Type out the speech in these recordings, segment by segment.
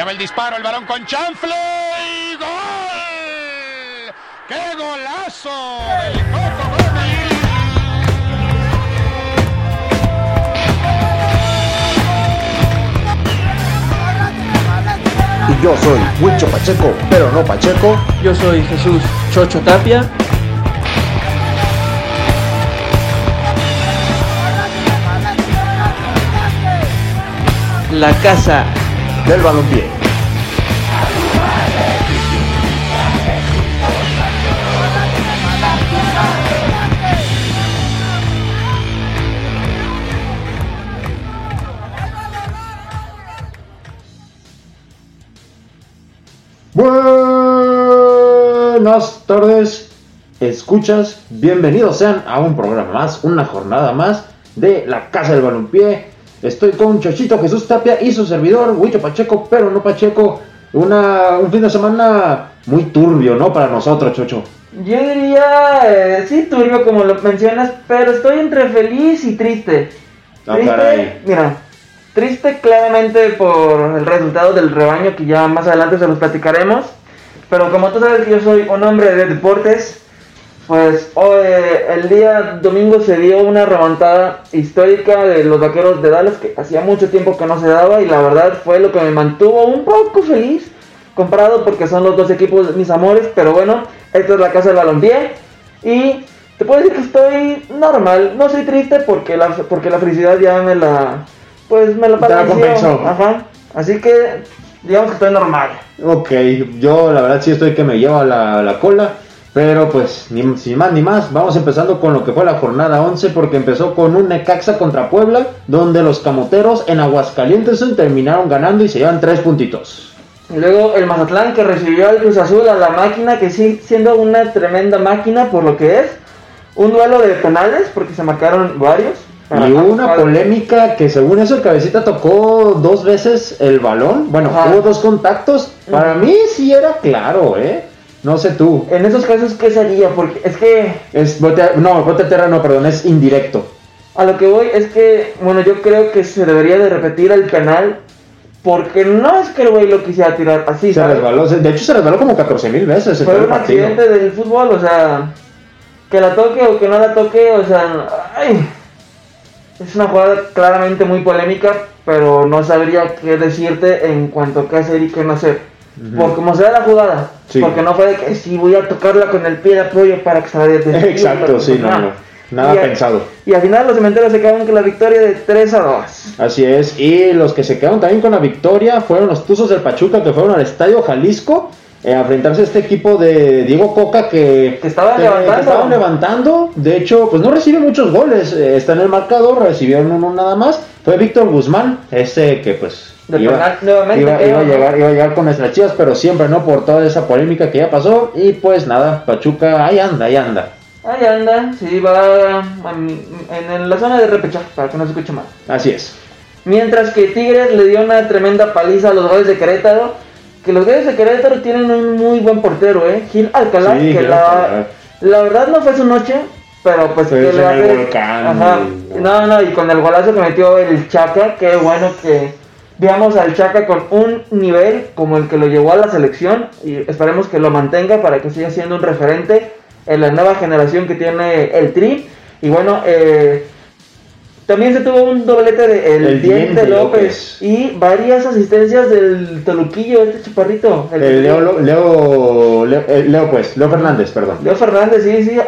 Allá va el disparo, el balón con chanfle y gol. ¡Qué golazo! del Coco Gómez! Y yo soy Huicho Pacheco, pero no Pacheco. Yo soy Jesús Chocho Tapia. La casa del balompié. Buenas tardes, escuchas, bienvenidos sean a un programa más, una jornada más de la Casa del Balompié. Estoy con Chochito Jesús Tapia y su servidor, Huicho Pacheco, pero no Pacheco. Una, un fin de semana muy turbio, ¿no? Para nosotros, Chocho. Yo diría, eh, sí, turbio como lo mencionas, pero estoy entre feliz y triste. Ah, triste, caray. mira, triste claramente por el resultado del rebaño que ya más adelante se los platicaremos. Pero como tú sabes que yo soy un hombre de deportes, pues hoy, eh, el día domingo se dio una remontada histórica de los vaqueros de Dallas que hacía mucho tiempo que no se daba y la verdad fue lo que me mantuvo un poco feliz comparado porque son los dos equipos mis amores, pero bueno, esta es la casa del balompié y te puedo decir que estoy normal, no soy triste porque la, porque la felicidad ya me la, pues me la compensó. Ajá, así que digamos que estoy normal. Ok, yo la verdad sí estoy que me lleva la, la cola, pero pues ni, sin más ni más, vamos empezando con lo que fue la jornada 11 porque empezó con un Necaxa contra Puebla, donde los camoteros en Aguascalientes terminaron ganando y se llevan tres puntitos. Y luego el Mazatlán que recibió al Cruz Azul a la máquina, que sí, siendo una tremenda máquina por lo que es. Un duelo de penales, porque se marcaron varios. Y hubo una polémica que según eso el cabecita tocó dos veces el balón, bueno, Ajá. hubo dos contactos, para mí sí era claro, ¿eh? No sé tú. En esos casos, ¿qué sería? Porque es que Es bote, no, bote a tierra no, perdón, es indirecto. a lo que voy es que, bueno, yo creo que se debería de repetir el penal. Porque no es que el güey lo quisiera tirar así, Se ¿sabes? resbaló, de hecho se resbaló como 14 mil veces en Fue un accidente del fútbol, o sea, que la toque o que no la toque, o sea, ay, es una jugada claramente muy polémica, pero no sabría qué decirte en cuanto a qué hacer y qué no hacer. Por cómo se da la jugada, Sí. porque no fue de que sí voy a tocarla con el pie de apoyo para que se la Exacto, sí, no, no. Nada Y a- pensado. Y al final los cementeros se quedaron con la victoria de 3 a 2. Así es. Y los que se quedaron también con la victoria fueron los Tuzos del Pachuca que fueron al Estadio Jalisco eh, a enfrentarse a este equipo de Diego Coca que, Que estaban levantando. estaban levantando. De hecho, pues no recibe muchos goles. eh, está en el marcador, recibieron uno nada más. Fue Víctor Guzmán, ese que pues Iba, penal, nuevamente, iba- iba a ¿no? llegar, iba a llegar con nuestras chivas, pero siempre no por toda esa polémica que ya pasó. Y pues nada, Pachuca ahí anda, ahí anda. Ahí anda, sí, va en, en la zona de repechaje, para que no se escuche mal. Así es. Mientras que Tigres le dio una tremenda paliza a los goles de Querétaro. Que los goles de Querétaro tienen un muy buen portero, ¿eh? Gil Alcalá, Sí, que Gil la, Alcalá. la verdad no fue su noche, pero pues que le hacer- volcán, Ajá. y- No, no, y con el golazo que metió el Chaca, qué bueno que veamos al Chaca con un nivel como el que lo llevó a la selección y esperemos que lo mantenga para que siga siendo un referente en la nueva generación que tiene el Tri. Y bueno, eh, también se tuvo un doblete de El, El Diente, López, López. y varias asistencias del Toluquillo, este chaparrito. el- Leo, Leo, Leo, Leo, eh, Leo, pues, Leo Fernández, perdón. Leo Fernández, sí, sí.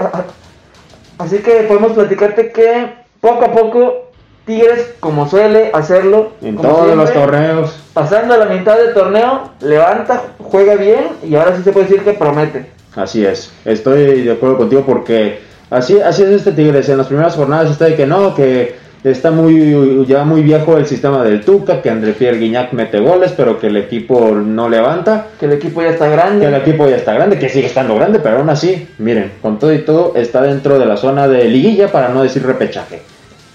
Así que podemos platicarte que poco a poco Tigres, como suele hacerlo, En todos los torneos. pasando a la mitad del torneo, levanta, juega bien y ahora sí se puede decir que promete. Así es. Estoy de acuerdo contigo porque así, así es este Tigres. En las primeras jornadas está de que no, que está muy ya muy viejo el sistema del Tuca, que André Pierre Guignac mete goles, pero que el equipo no levanta. Que el equipo ya está grande. Que el equipo ya está grande, que sigue estando grande, pero aún así, miren, con todo y todo está dentro de la zona de liguilla para no decir repechaje.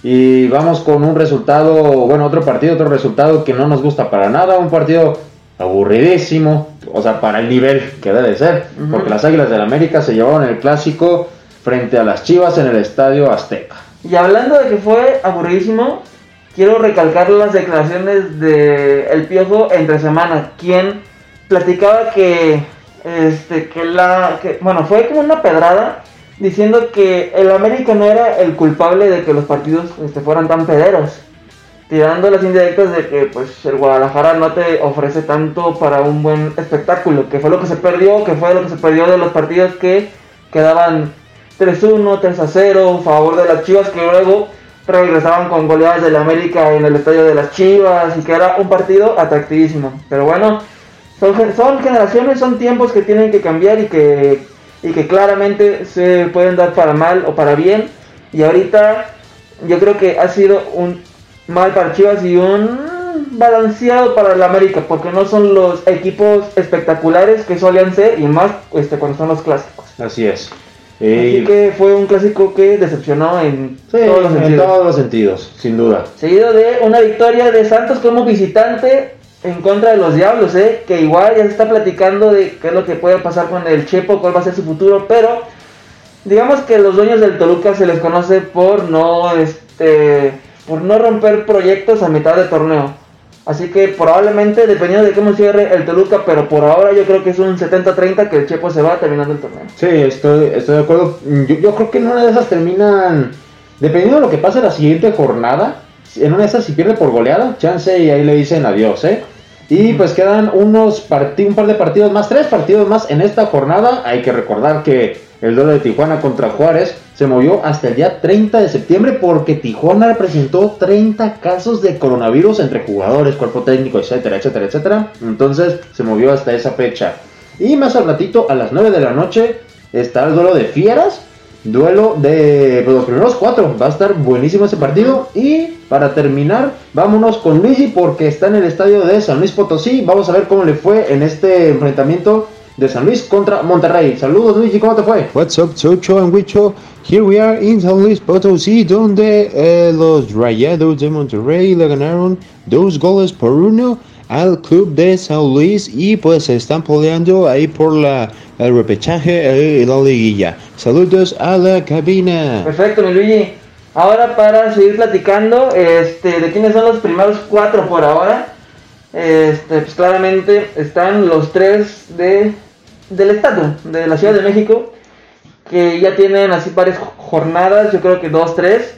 Y vamos con un resultado, bueno, otro partido, otro resultado que no nos gusta para nada, un partido aburridísimo, o sea, para el nivel que debe ser, porque las Águilas del América se llevaron el clásico frente a las Chivas en el Estadio Azteca. Y hablando de que fue aburridísimo, quiero recalcar las declaraciones de El Piojo entre semana, quien platicaba que, este, que la, que, bueno, fue como una pedrada diciendo que el América no era el culpable de que los partidos este, fueran tan pederos tirando las indirectas de que pues el Guadalajara no te ofrece tanto para un buen espectáculo, que fue lo que se perdió, que fue lo que se perdió de los partidos que quedaban 3-1, 3-0, a favor de las Chivas, que luego regresaban con goleadas del América en el estadio de las Chivas y que era un partido atractivísimo. Pero bueno, son, son generaciones, son tiempos que tienen que cambiar y que, y que claramente se pueden dar para mal o para bien. Y ahorita yo creo que ha sido un mal para Chivas y un balanceado para el América, porque no son los equipos espectaculares que solían ser y más este, cuando son los clásicos. Así es. Así que fue un clásico que decepcionó en, todos, los en todos los sentidos, sin duda. Seguido de una victoria de Santos como visitante en contra de los Diablos, ¿eh? que igual ya se está platicando de qué es lo que puede pasar con el Chepo, cuál va a ser su futuro, pero digamos que los dueños del Toluca se les conoce por no este por no romper proyectos a mitad de torneo. Así que probablemente, dependiendo de cómo cierre el Toluca, pero por ahora yo creo que es un 70-30 que el Chepo se va terminando el torneo. Sí, estoy, estoy de acuerdo. Yo, creo que en una de esas terminan, dependiendo de lo que pase la siguiente jornada, en una de esas si pierde por goleada, chance y ahí le dicen adiós, ¿eh? Y pues quedan unos un par de partidos más, tres partidos más en esta jornada. Hay que recordar que el duelo de Tijuana contra Juárez se movió hasta el día 30 de septiembre porque Tijuana presentó 30 casos de coronavirus entre jugadores, cuerpo técnico, etcétera, etcétera, etcétera. Entonces se movió hasta esa fecha. Y más al ratito, a las 9 de la noche, está el duelo de Fieras. Duelo de los primeros cuatro. Va a estar buenísimo ese partido. Y para terminar, vámonos con Luigi porque está en el estadio de San Luis Potosí. Vamos a ver cómo le fue en este enfrentamiento de San Luis contra Monterrey. Saludos Luigi, ¿cómo te fue? What's up, Chocho and Wicho? Here we are in San Luis Potosí, donde eh, los Rayados de Monterrey le ganaron dos goles por uno al club de San Luis y pues se están peleando ahí por la, el repechaje y la liguilla. Saludos a la cabina. Perfecto, mi Luigi. Ahora para seguir platicando este, de quiénes son los primeros cuatro por ahora. Este, pues claramente están los tres de del Estado, de la Ciudad de México, que ya tienen así varias jornadas, yo creo que dos, tres,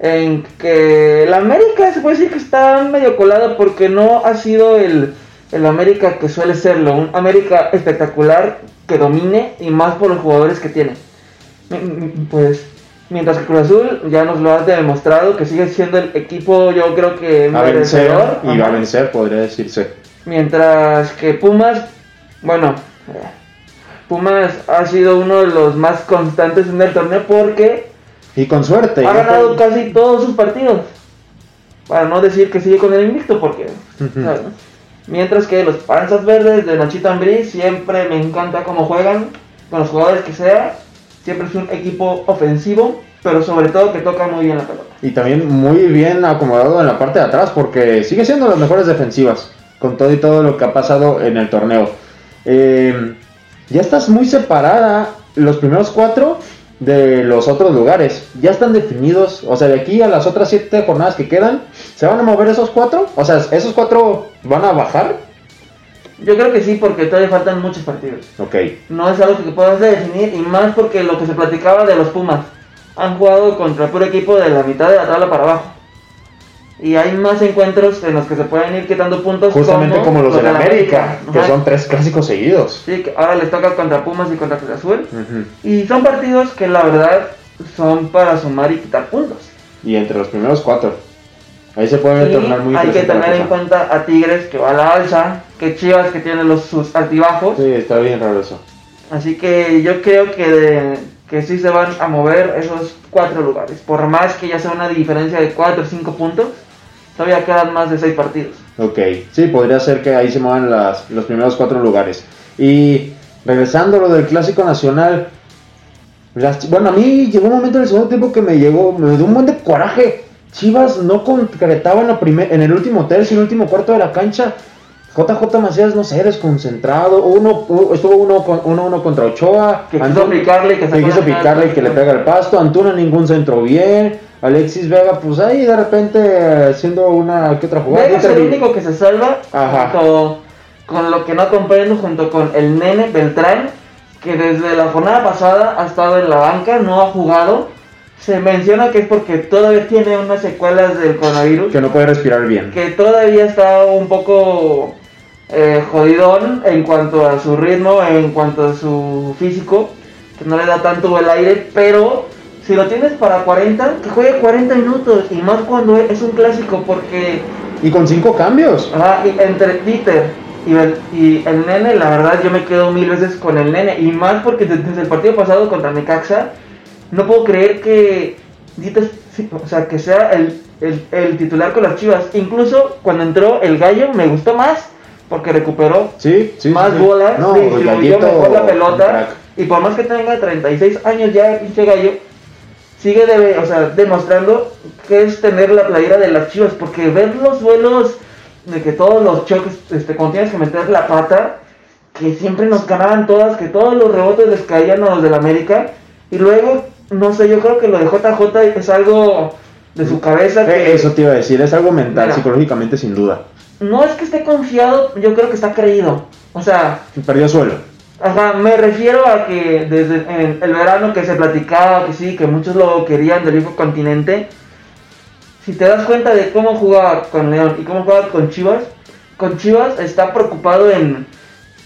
en que la América se puede decir que está medio colada porque no ha sido el, el América que suele serlo, un América espectacular que domine y más por los jugadores que tiene. Pues mientras que Cruz Azul ya nos lo ha demostrado que sigue siendo el equipo, yo creo que a vencer y va a vencer, podría decirse. Mientras que Pumas, bueno, Pumas ha sido uno de los más constantes en el torneo porque... Y con suerte. Ha ganado casi todos sus partidos. Para no decir que sigue con el invicto porque... Mientras que los Panzas Verdes de Nachito Ambrí siempre me encanta cómo juegan, con los jugadores que sea. Siempre es un equipo ofensivo, pero sobre todo que toca muy bien la pelota. Y también muy bien acomodado en la parte de atrás porque sigue siendo las mejores defensivas con todo y todo lo que ha pasado en el torneo. Eh, ya estás muy separada los primeros cuatro de los otros lugares. Ya están definidos. O sea, de aquí a las otras siete jornadas que quedan, ¿se van a mover esos cuatro? O sea, ¿esos cuatro van a bajar? Yo creo que sí, porque todavía faltan muchos partidos. Ok. No es algo que puedas definir, y más porque lo que se platicaba de los Pumas. Han jugado contra el puro equipo de la mitad de la tabla para abajo y hay más encuentros en los que se pueden ir quitando puntos. Justamente como, los, de la América, que son tres clásicos seguidos. Sí, que ahora les toca contra Pumas y contra Cruz Azul. Y son partidos que la verdad son para sumar y quitar puntos. Y entre los primeros cuatro. Ahí se puede tornar muy Hay que tener en cuenta a Tigres que va a la alza, que Chivas que tiene los, sus altibajos. Sí, está bien raro eso. Así que yo creo que, de, que sí se van a mover esos cuatro lugares. Por más que ya sea una diferencia de cuatro o cinco puntos todavía quedan más de seis partidos. Ok, sí, podría ser que ahí se muevan las, los primeros cuatro lugares. Y regresando a lo del Clásico Nacional, bueno, a mí llegó un momento en el segundo tiempo que me llegó, me dio un buen de coraje. Chivas no concretaba en, la primer, en el último tercio, en el último cuarto de la cancha. JJ Macías, no sé, desconcentrado. Uno, estuvo uno, uno, uno contra Ochoa. Que quiso Antuna- picarle y que que sacó quiso picarle y que le pega el pasto. Antuna ningún centro bien. Alexis Vega, pues ahí de repente haciendo una que otra jugada. Vega es el único que se salva Ajá. junto con lo que no comprendo junto con el nene Beltrán, que desde la jornada pasada ha estado en la banca, no ha jugado. Se menciona que es porque todavía tiene unas secuelas del coronavirus, que no puede respirar bien. que todavía está un poco eh, jodidón en cuanto a su ritmo, en cuanto a su físico, que no le da tanto el aire, pero si lo tienes para 40, que juegue 40 minutos, y más cuando es un clásico, porque Y con cinco cambios. Ajá, y entre Peter y el, y el nene, la verdad yo me quedo mil veces con el nene. Y más porque de- desde el partido pasado contra Necaxa, no puedo creer que o sea, que sea el, el- el titular con las chivas. Incluso cuando entró el gallo me gustó más porque recuperó Sí, sí. más sí. bolas, No, distribuyó mejor la pelota. Y por más que tenga 36 años ya, pinche gallo, sigue debe, o sea, demostrando que es tener la playera de las chivas. Porque ver los vuelos de que todos los choques, este, cuando tienes que meter la pata, que siempre nos ganaban todas, que todos los rebotes les caían a los del América. Y luego, no sé, yo creo que lo de JJ es algo de su cabeza. Eh, Que Eso te iba a decir, es algo mental, Mira. psicológicamente sin duda. No es que esté confiado, yo creo que está creído. O sea, Perdió suelo. Ajá, me refiero a que desde en el verano que se platicaba que sí, que muchos lo querían del viejo continente. Si te das cuenta de cómo jugaba con León y cómo jugaba con Chivas, con Chivas está preocupado en,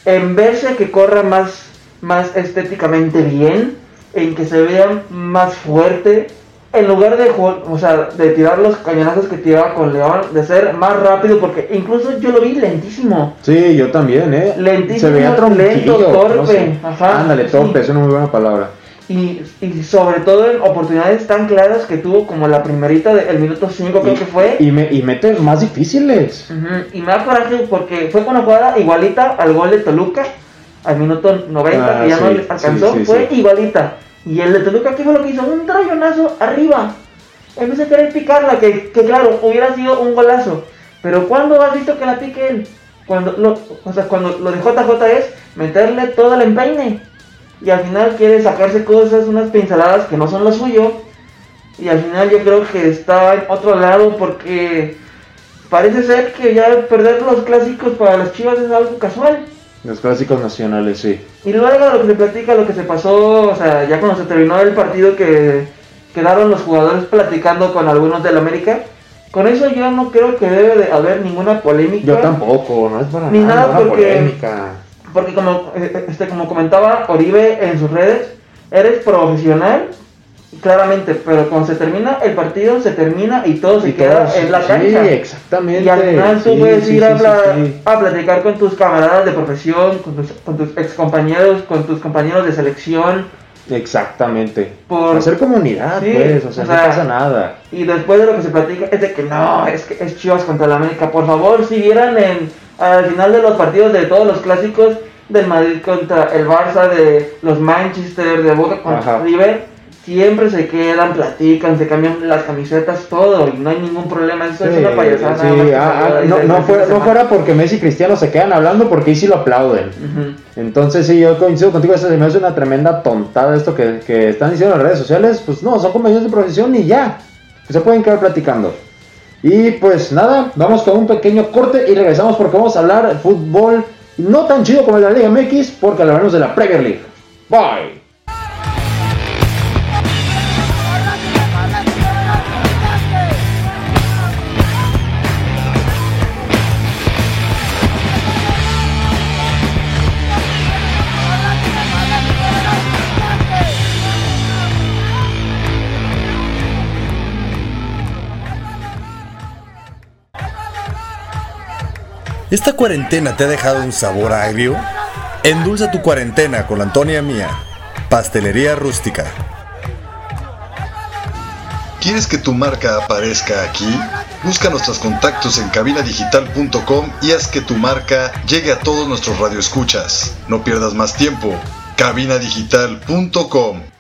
en verse que corra más, más estéticamente bien, en que se vea más fuerte, en lugar de, o sea, de tirar los cañonazos que tiraba con León, de ser más rápido, porque incluso yo lo vi lentísimo. Sí, yo también, ¿eh? Lentísimo, Se veía lento, torpe, no sé. ajá, Ándale, sí. torpe, es una muy buena palabra. Y, y sobre todo en oportunidades tan claras que tuvo como la primerita del minuto 5 creo que fue. Y, me, y mete más difíciles. Y me da coraje porque fue con una jugada igualita al gol de Toluca, al minuto 90, Ah, que ya no sí, le alcanzó, sí, sí, fue sí. igualita. Y el de Toluca, ¿qué fue lo que hizo? Un rayonazo arriba. En vez de querer picarla, que, que claro, hubiera sido un golazo. Pero ¿cuándo has visto que la pique él? Cuando lo, o sea, cuando lo de JJ es meterle todo el empeine. Y al final quiere sacarse cosas, unas pinceladas que no son lo suyo. Y al final yo creo que está en otro lado porque parece ser que ya perder los clásicos para las chivas es algo casual. Los clásicos nacionales, sí. Y luego lo que se platica, lo que se pasó, o sea, ya cuando se terminó el partido que quedaron los jugadores platicando con algunos del América, con eso yo no creo que debe de haber ninguna polémica. Yo tampoco, no es para Ni nada, porque- polémica. Porque como, eh, este, como comentaba Oribe en sus redes, eres profesional, claramente, pero cuando se termina el partido, se termina y todo se Y queda en la sí, cancha. exactamente. Y al final tú Sí, puedes sí, ir sí, a, sí, sí. a platicar con tus camaradas de profesión, con tus, con tus ex compañeros, con tus compañeros de selección. Exactamente. Por- Hacer comunidad, Sí, pues, o sea, o no pasa nada. Y después de lo que se platica es de que no, es que es Chivas contra la América. Por favor, si vieran en, al final de los partidos de todos los clásicos del Madrid contra el Barça, de los Manchester, de Boca contra. River, siempre se quedan, platican, se cambian las camisetas, todo, y no hay ningún problema. Eso es Sí, una payasada. sí, ah, ah, no, no, fuera, no fuera porque Messi y Cristiano se quedan hablando porque ahí sí lo aplauden. Entonces sí, yo coincido contigo, eso se me hace una tremenda tontada esto que, que están diciendo en las redes sociales, pues no, son compañeros de profesión y ya, se pueden quedar platicando. Y pues nada, vamos con un pequeño corte y regresamos porque vamos a hablar de fútbol no tan chido como el de la Liga MX, porque hablaremos de la Premier League. Bye. ¿Esta cuarentena te ha dejado un sabor agrio? Endulza tu cuarentena con la Antonia Mía, Pastelería Rústica. ¿Quieres que tu marca aparezca aquí? Busca nuestros contactos en cabinadigital.com y haz que tu marca llegue a todos nuestros radioescuchas. No pierdas más tiempo. cabinadigital.com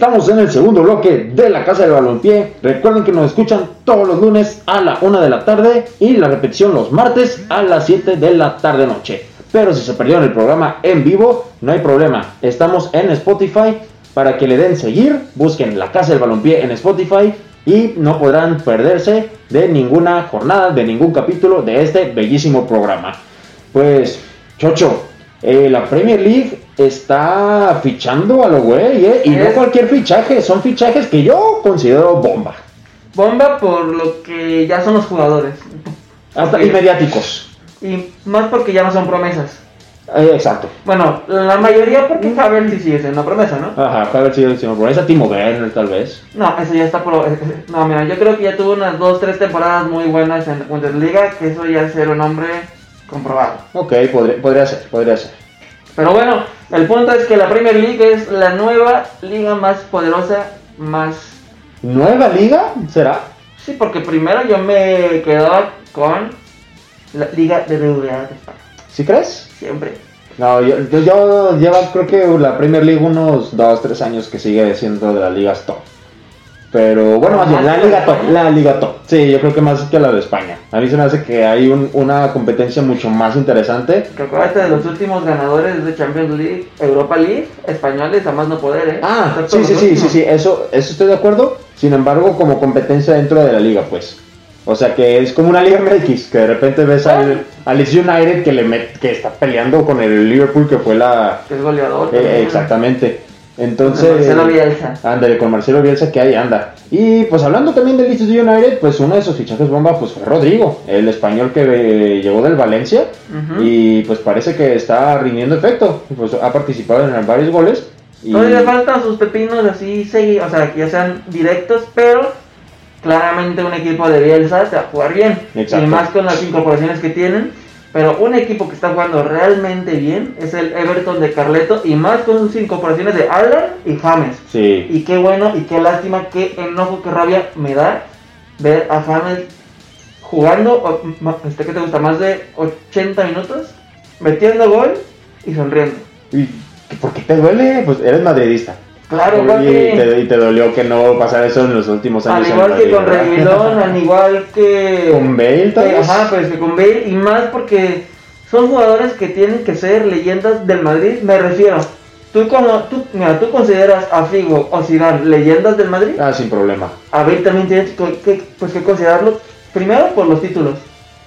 Estamos en el segundo bloque de la Casa del Balompié. Recuerden que nos escuchan todos los lunes a la 1 de la tarde y la repetición los martes a las 7 de la tarde noche. Pero si se perdieron el programa en vivo, no hay problema. Estamos en Spotify para que le den seguir. Busquen la Casa del Balompié en Spotify y no podrán perderse de ninguna jornada, de ningún capítulo de este bellísimo programa. Pues, Chocho, eh, la Premier League está fichando a lo güey, ¿eh? Y no cualquier fichaje, son fichajes que yo considero bomba. Bomba por lo que ya son los jugadores. Hasta Ok. y mediáticos. Y más porque ya no son promesas. Eh, exacto. Bueno, la mayoría porque Havertz sí sigue siendo una promesa, ¿no? Ajá, a ver si decimos por esa Timo Werner tal vez. No, eso ya está por... No, mira, yo creo que ya tuvo unas dos, tres temporadas muy buenas en Bundesliga, que eso ya es ser un hombre comprobado. Ok, podría, podría ser, podría ser. Pero bueno, el punto es que la Premier League es la nueva liga más poderosa, más... ¿Nueva liga? ¿Será? Sí, porque primero yo me quedaba con la Liga de BBVA de España, ¿Sí crees? siempre. No, yo, yo, yo lleva creo que la Premier League unos 2, 3 años que sigue siendo de las ligas top. Pero bueno, más bien, la ¿Más que la liga top, la liga top. Sí, yo creo que más que la de España. A mí se me hace que hay un- una competencia mucho más interesante. Que acuérdate de los últimos ganadores de Champions League, Europa League, españoles, a más no poder, ¿eh? Ah, sí, sí, sí, sí, sí, eso, eso estoy de acuerdo. Sin embargo, como competencia dentro de la liga, pues. O sea que es como una liga MX, que de repente ves al, al Leeds United que, le met- que está peleando con el Liverpool, que fue la... Que es goleador. eh, exactamente. Entonces... Con Marcelo Bielsa. Ándale, con Marcelo Bielsa que ahí anda. Y pues hablando también del Leeds United, pues uno de esos fichajes bomba pues fue Rodrigo, el español que eh, llegó del Valencia. Y pues parece que está rindiendo efecto. Pues ha participado en varios goles. Y... Todavía le faltan sus pepinos así, segui- o sea, que ya sean directos, pero claramente un equipo de Bielsa te va a jugar bien. Exacto. Y más con las incorporaciones que tienen. Pero un equipo que está jugando realmente bien es el Everton de Carleto y más con sus incorporaciones de Alan y James. Sí. Y qué bueno y qué lástima, qué enojo, qué rabia me da ver a James jugando, este, ¿qué te gusta? Más de 80 minutos, metiendo gol y sonriendo. ¿Y por qué te duele? Pues eres madridista. Claro, y, papi. te, y te dolió que no pasara eso en los últimos años. Al igual que con. Reguilón, al igual que... Con Bale, tal vez. Ajá, pues que con Bale y más porque son jugadores que tienen que ser leyendas del Madrid, me refiero. Tú, como, tú, mira, tú consideras a Figo o Zidane leyendas del Madrid, Ah, sin problema. a Bale también tienes que, pues, que considerarlo, primero por los títulos,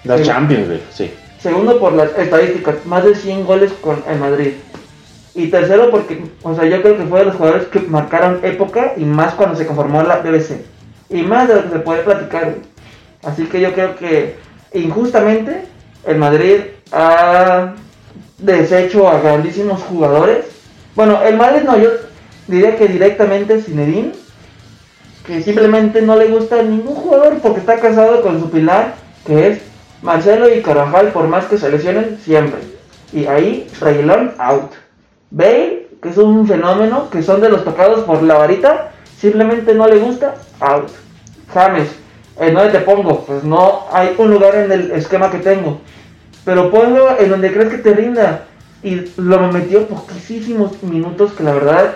Las Sí. Champions League, sí. segundo por las estadísticas, más de 100 goles con el Madrid. Y tercero porque, o sea, yo creo que fue de los jugadores que marcaron época y más cuando se conformó la BBC. Y más de lo que se puede platicar. Así que yo creo que injustamente el Madrid ha deshecho a grandísimos jugadores. Bueno, el Madrid no, yo diría que directamente Zinedine, que simplemente no le gusta a ningún jugador porque está casado con su pilar, que es Marcelo y Carvajal, por más que se lesionen, siempre. Y ahí, Reguilón, out. Bale, que es un fenómeno, que son de los tocados por la varita, simplemente no le gusta, out. James, ¿en dónde te pongo? Pues no hay un lugar en el esquema que tengo. Pero ponlo en donde crees que te rinda. Y lo metió poquísimos minutos, que la verdad,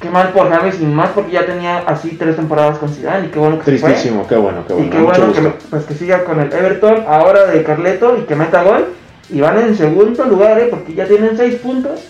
qué mal por James y más porque ya tenía así tres temporadas con Zidane y qué bueno que se fue. Tristísimo, qué bueno, qué bueno. Y qué bueno que, pues, que siga con el Everton ahora de Carleto y que meta gol. Y van en segundo lugar, ¿eh? porque ya tienen seis puntos,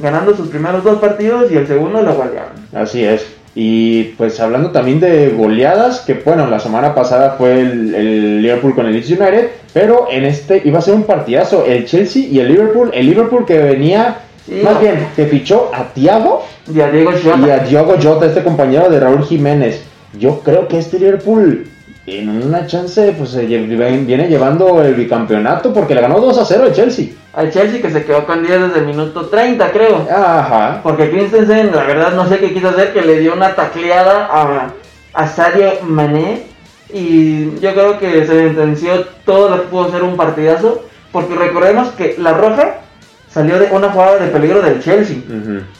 ganando sus primeros dos partidos y el segundo lo golearon. Así es. Y pues hablando también de goleadas, que bueno, la semana pasada fue el, el Liverpool con el Leeds United, pero en este iba a ser un partidazo, el Chelsea y el Liverpool, el Liverpool que venía, Sí. más bien, que fichó a Thiago Y a Diego Jota. y a Diogo Jota, este compañero de Raúl Jiménez. Yo creo que este Liverpool en una chance pues viene llevando el bicampeonato porque le ganó 2 a 0 al Chelsea. Al Chelsea que se quedó con 10 desde el minuto 30, creo. Ajá. Porque Christensen, la verdad, no sé qué quiso hacer, que le dio una tacleada a, a Sadio Mané. Y yo creo que se sentenció todo lo que pudo ser un partidazo. Porque recordemos que la roja salió de una jugada de peligro del Chelsea.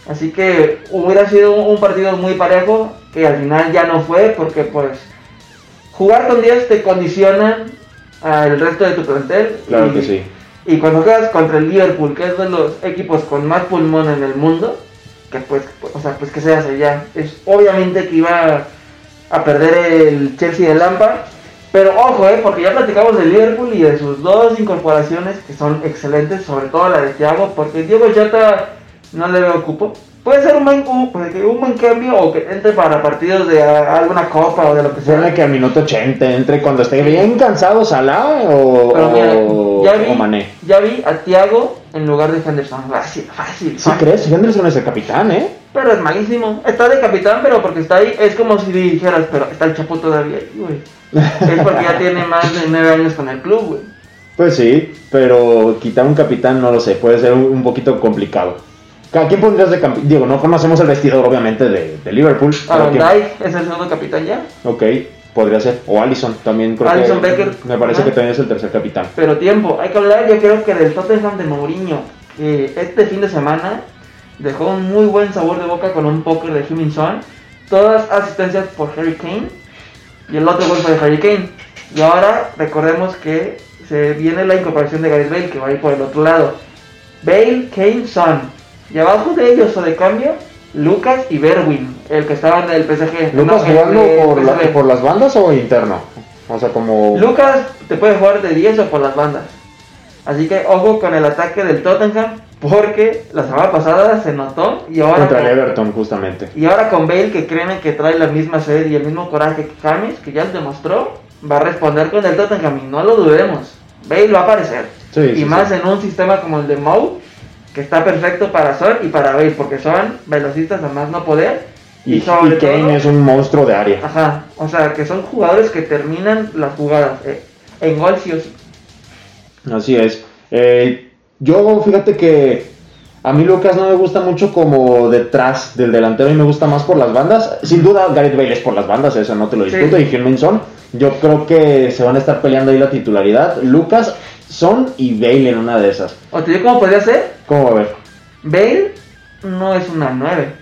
Así que hubiera sido un partido muy parejo, que al final ya no fue, porque pues jugar con 10 te condiciona al resto de tu plantel. Claro y, que sí. Y cuando juegas contra el Liverpool, que es de los equipos con más pulmón en el mundo, que pues, o sea, pues que se hace ya. Es obviamente que iba a perder el Chelsea de Lampard. Pero ojo, eh, porque ya platicamos del Liverpool y de sus dos incorporaciones que son excelentes, sobre todo la de Thiago, porque Diego Jota no le veo cupo. Puede ser un buen, un, un buen cambio o que entre para partidos de a- alguna copa o de lo que sea. Ponle que al minuto 80 entre cuando esté bien cansado Salah o, Pero mira, o, ya vi, o Mané. ya vi a Thiago en lugar de Henderson. Fácil, fácil. ¿Sí fácil. crees? Henderson es el capitán, ¿eh? Pero es malísimo. Está de capitán, pero porque está ahí. Es como si dijeras, pero está el Chapo todavía ahí, güey. Es porque ya tiene más de nueve años con el club, güey. Pues sí, pero quitar un capitán no lo sé, puede ser un, un poquito complicado. ¿A quién pondrías de capitán? Digo, no conocemos el vestidor obviamente de, de Liverpool. Aaron. Dyke es el segundo capitán ya. Ok, podría ser. O Allison también creo Alisson que Becker. me parece Ajá. que también es el tercer capitán. Pero tiempo, hay que hablar yo creo que del Tottenham de Mourinho, que este fin de semana dejó un muy buen sabor de boca con un póker de Son, todas asistencias por Harry Kane y el otro gol fue de Harry Kane. Y ahora recordemos que se viene la incorporación de Gareth Bale, que va a ir por el otro lado. Bale, Kane, Son. Y abajo de ellos o de cambio, Lucas y Berwin, el que estaba en el PSG. ¿Lucas jugando por, la- PSV. por las bandas o interno? O sea, como... Lucas te puede jugar de 10 o por las bandas. Así que ojo con el ataque del Tottenham porque la semana pasada se notó y ahora contra el Everton, justamente. y ahora con Bale que créeme que trae la misma sed y el mismo coraje que James que ya demostró va a responder con el Tottenham y no lo dudemos. Bale va a aparecer Sí, y sí, más sí. en un sistema como el de Mou que está perfecto para Son y para Bale porque son velocistas a más no poder Y, y sobre Kane todo- es un monstruo de área. Ajá, o sea, que son jugadores que terminan las jugadas eh, en gol sí o sí. Así es. Eh, yo, fíjate que a mí Lucas no me gusta mucho como detrás del delantero y me gusta más por las bandas. Sin duda, Gareth Bale es por las bandas, eso no te lo discuto. Sí. Y Heung-min Son, yo creo que se van a estar peleando ahí la titularidad. Lucas, Son y Bale en una de esas. ¿O te digo cómo podría ser? ¿Cómo va a ver? Bale no es una 9.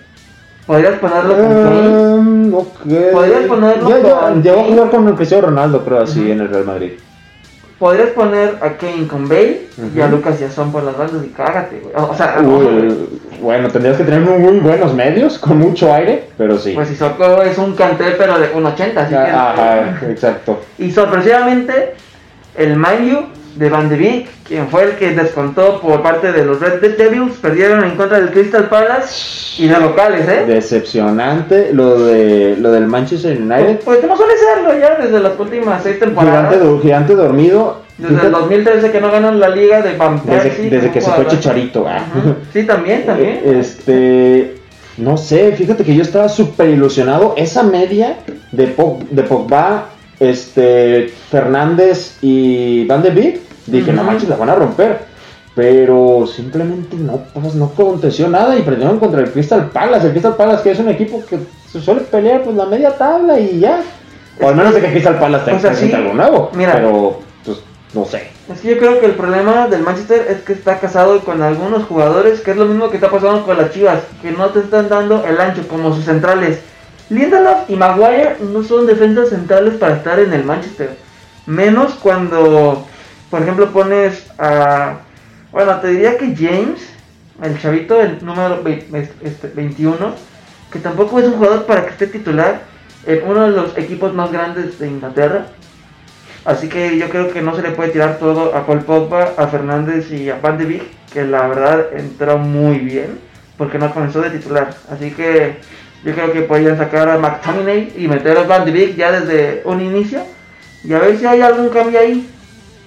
Podrías ponerlo con Kane. Um, ok. Podrías ponerlo Ya, ya, con- llegó a jugar con el Cristiano Ronaldo, creo así, en el Real Madrid. Podrías poner a Kane con Bale y a. Lucas y a Son por las bandas y cágate, güey. O sea, Uy, bueno, tendrías que tener muy, buenos medios, con mucho aire, pero sí. pues Sissoko es un canté pero de 1.80, así que... Ajá, exacto. Y sorpresivamente, el Manu de Van de Beek, quien fue el que descontó por parte de los Red Devils, perdieron en contra del Crystal Palace y de locales, ¿eh? Decepcionante lo de lo del Manchester Pues, United. pues como suele serlo ya desde las últimas seis temporadas. Gigante, do- gigante dormido. Desde el Fíjate, 2013 que no ganan la liga de Van Desde, que se fue. Chicharito. ah. Sí, también, también. Eh, Este, no sé, fíjate que yo estaba súper ilusionado. Esa media de, Pog- de Pogba, este, Fernández y Van de Beek, dije, no manches, la van a romper. Pero simplemente no, pues, no aconteció nada y perdieron contra el Crystal Palace. El Crystal Palace que es un equipo que se suele pelear pues la media tabla y ya. O al menos de que Crystal Palace te O sea, sí, algo nuevo. mira. pero, pues, no sé. Es que yo creo que el problema del Manchester es que está casado con algunos jugadores, que es lo mismo que está pasando con las Chivas, que no te están dando el ancho como sus centrales. Lindelof y Maguire no son defensas centrales para estar en el Manchester. Menos cuando, por ejemplo, pones a... Bueno, te diría que James, el chavito, el número ve- este, 21, que tampoco es un jugador para que esté titular en uno de los equipos más grandes de Inglaterra. Así que yo creo que no se le puede tirar todo a Paul Pogba, a Fernández y a Van de Beek, que la verdad entró muy bien, porque no comenzó de titular. Así que yo creo que podrían sacar a McTominay y meter a Van de Beek ya desde un inicio y a ver si hay algún cambio ahí.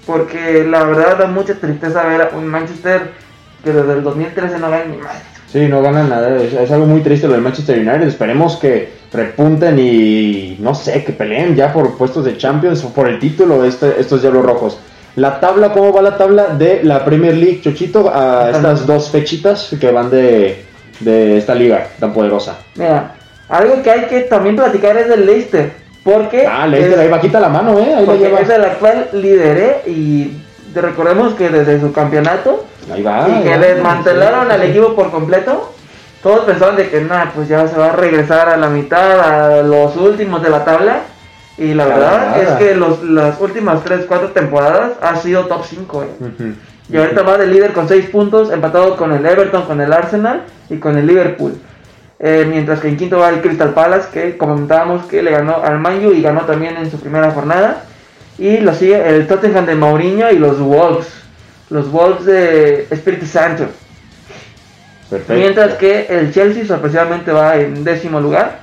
Porque la verdad da mucha tristeza ver a un Manchester que desde el 2013 no gana ni más. Sí, no ganan nada. Es, es algo muy triste lo del Manchester United. Esperemos que repunten y no sé, que peleen ya por puestos de Champions o por el título este, estos Diablos Rojos. La tabla, ¿cómo va la tabla de la Premier League, Chochito? A estas dos fechitas que van de, de esta liga tan poderosa. Mira, algo que hay que también platicar es del Leicester. Porque Ah, es- ahí bajita la mano, ¿eh? Ahí Porque lleva. es el actual líder, ¿eh? Y te recordemos que desde su campeonato Ahí va. y que desmantelaron al equipo por completo, todos pensaban de que nada, pues ya se va a regresar a la mitad, a los últimos de la tabla. Y la verdad es que los, las últimas 3, 4 temporadas ha sido top 5. ¿eh? Y ahorita va de líder con 6 puntos, empatado con el Everton, con el Arsenal y con el Liverpool. Eh, mientras que en quinto va el Crystal Palace, que comentábamos que le ganó al Manju y ganó también en su primera jornada. Y lo sigue el Tottenham de Mourinho y los Wolves. Los Wolves de Espíritu Santo. Perfecto. Mientras que el Chelsea sorpresivamente va en décimo lugar.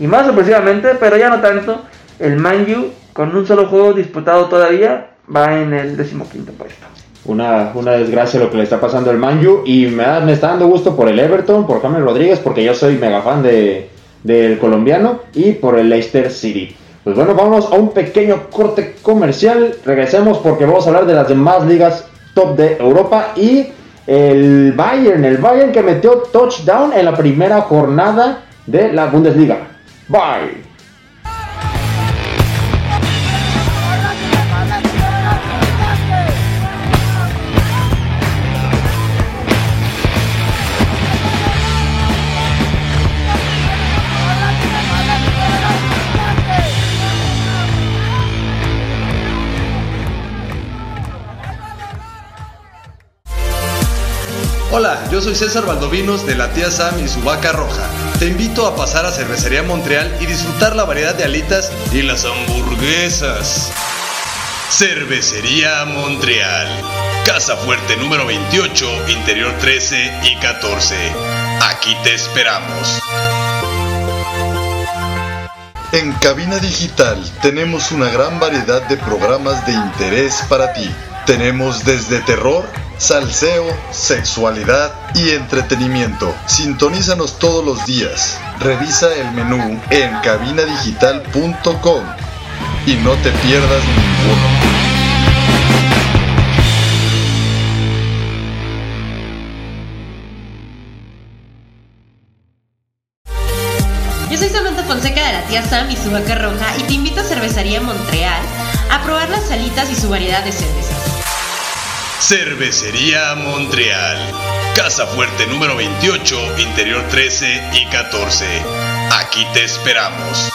Y más sorpresivamente, pero ya no tanto, el Manju con un solo juego disputado todavía va en el decimoquinto puesto. Una, una desgracia lo que le está pasando al Manju y me, está dando gusto por el Everton, por James Rodríguez, porque yo soy mega fan de, del colombiano y por el Leicester City. Pues bueno, vamos a un pequeño corte comercial. Regresemos porque vamos a hablar de las demás ligas top de Europa y el Bayern, el Bayern que metió touchdown en la primera jornada de la Bundesliga. Bye. Hola, yo soy César Valdovinos de la tía Sam y su vaca roja. Te invito a pasar a Cervecería Montreal y disfrutar la variedad de alitas y las hamburguesas. Cervecería Montreal. Casa Fuerte número 28, interior 13 y 14. Aquí te esperamos. En Cabina Digital tenemos una gran variedad de programas de interés para ti. Tenemos desde terror, salseo, sexualidad y entretenimiento. Sintonízanos todos los días. Revisa el menú en cabinadigital.com y no te pierdas ninguno. Yo soy Samantha Fonseca de la tía Sam y su vaca roja y te invito a Cervecería Montreal a probar las salitas y su variedad de cervezas. Cervecería Montreal. Casa Fuerte número 28, interior 13 y 14. Aquí te esperamos.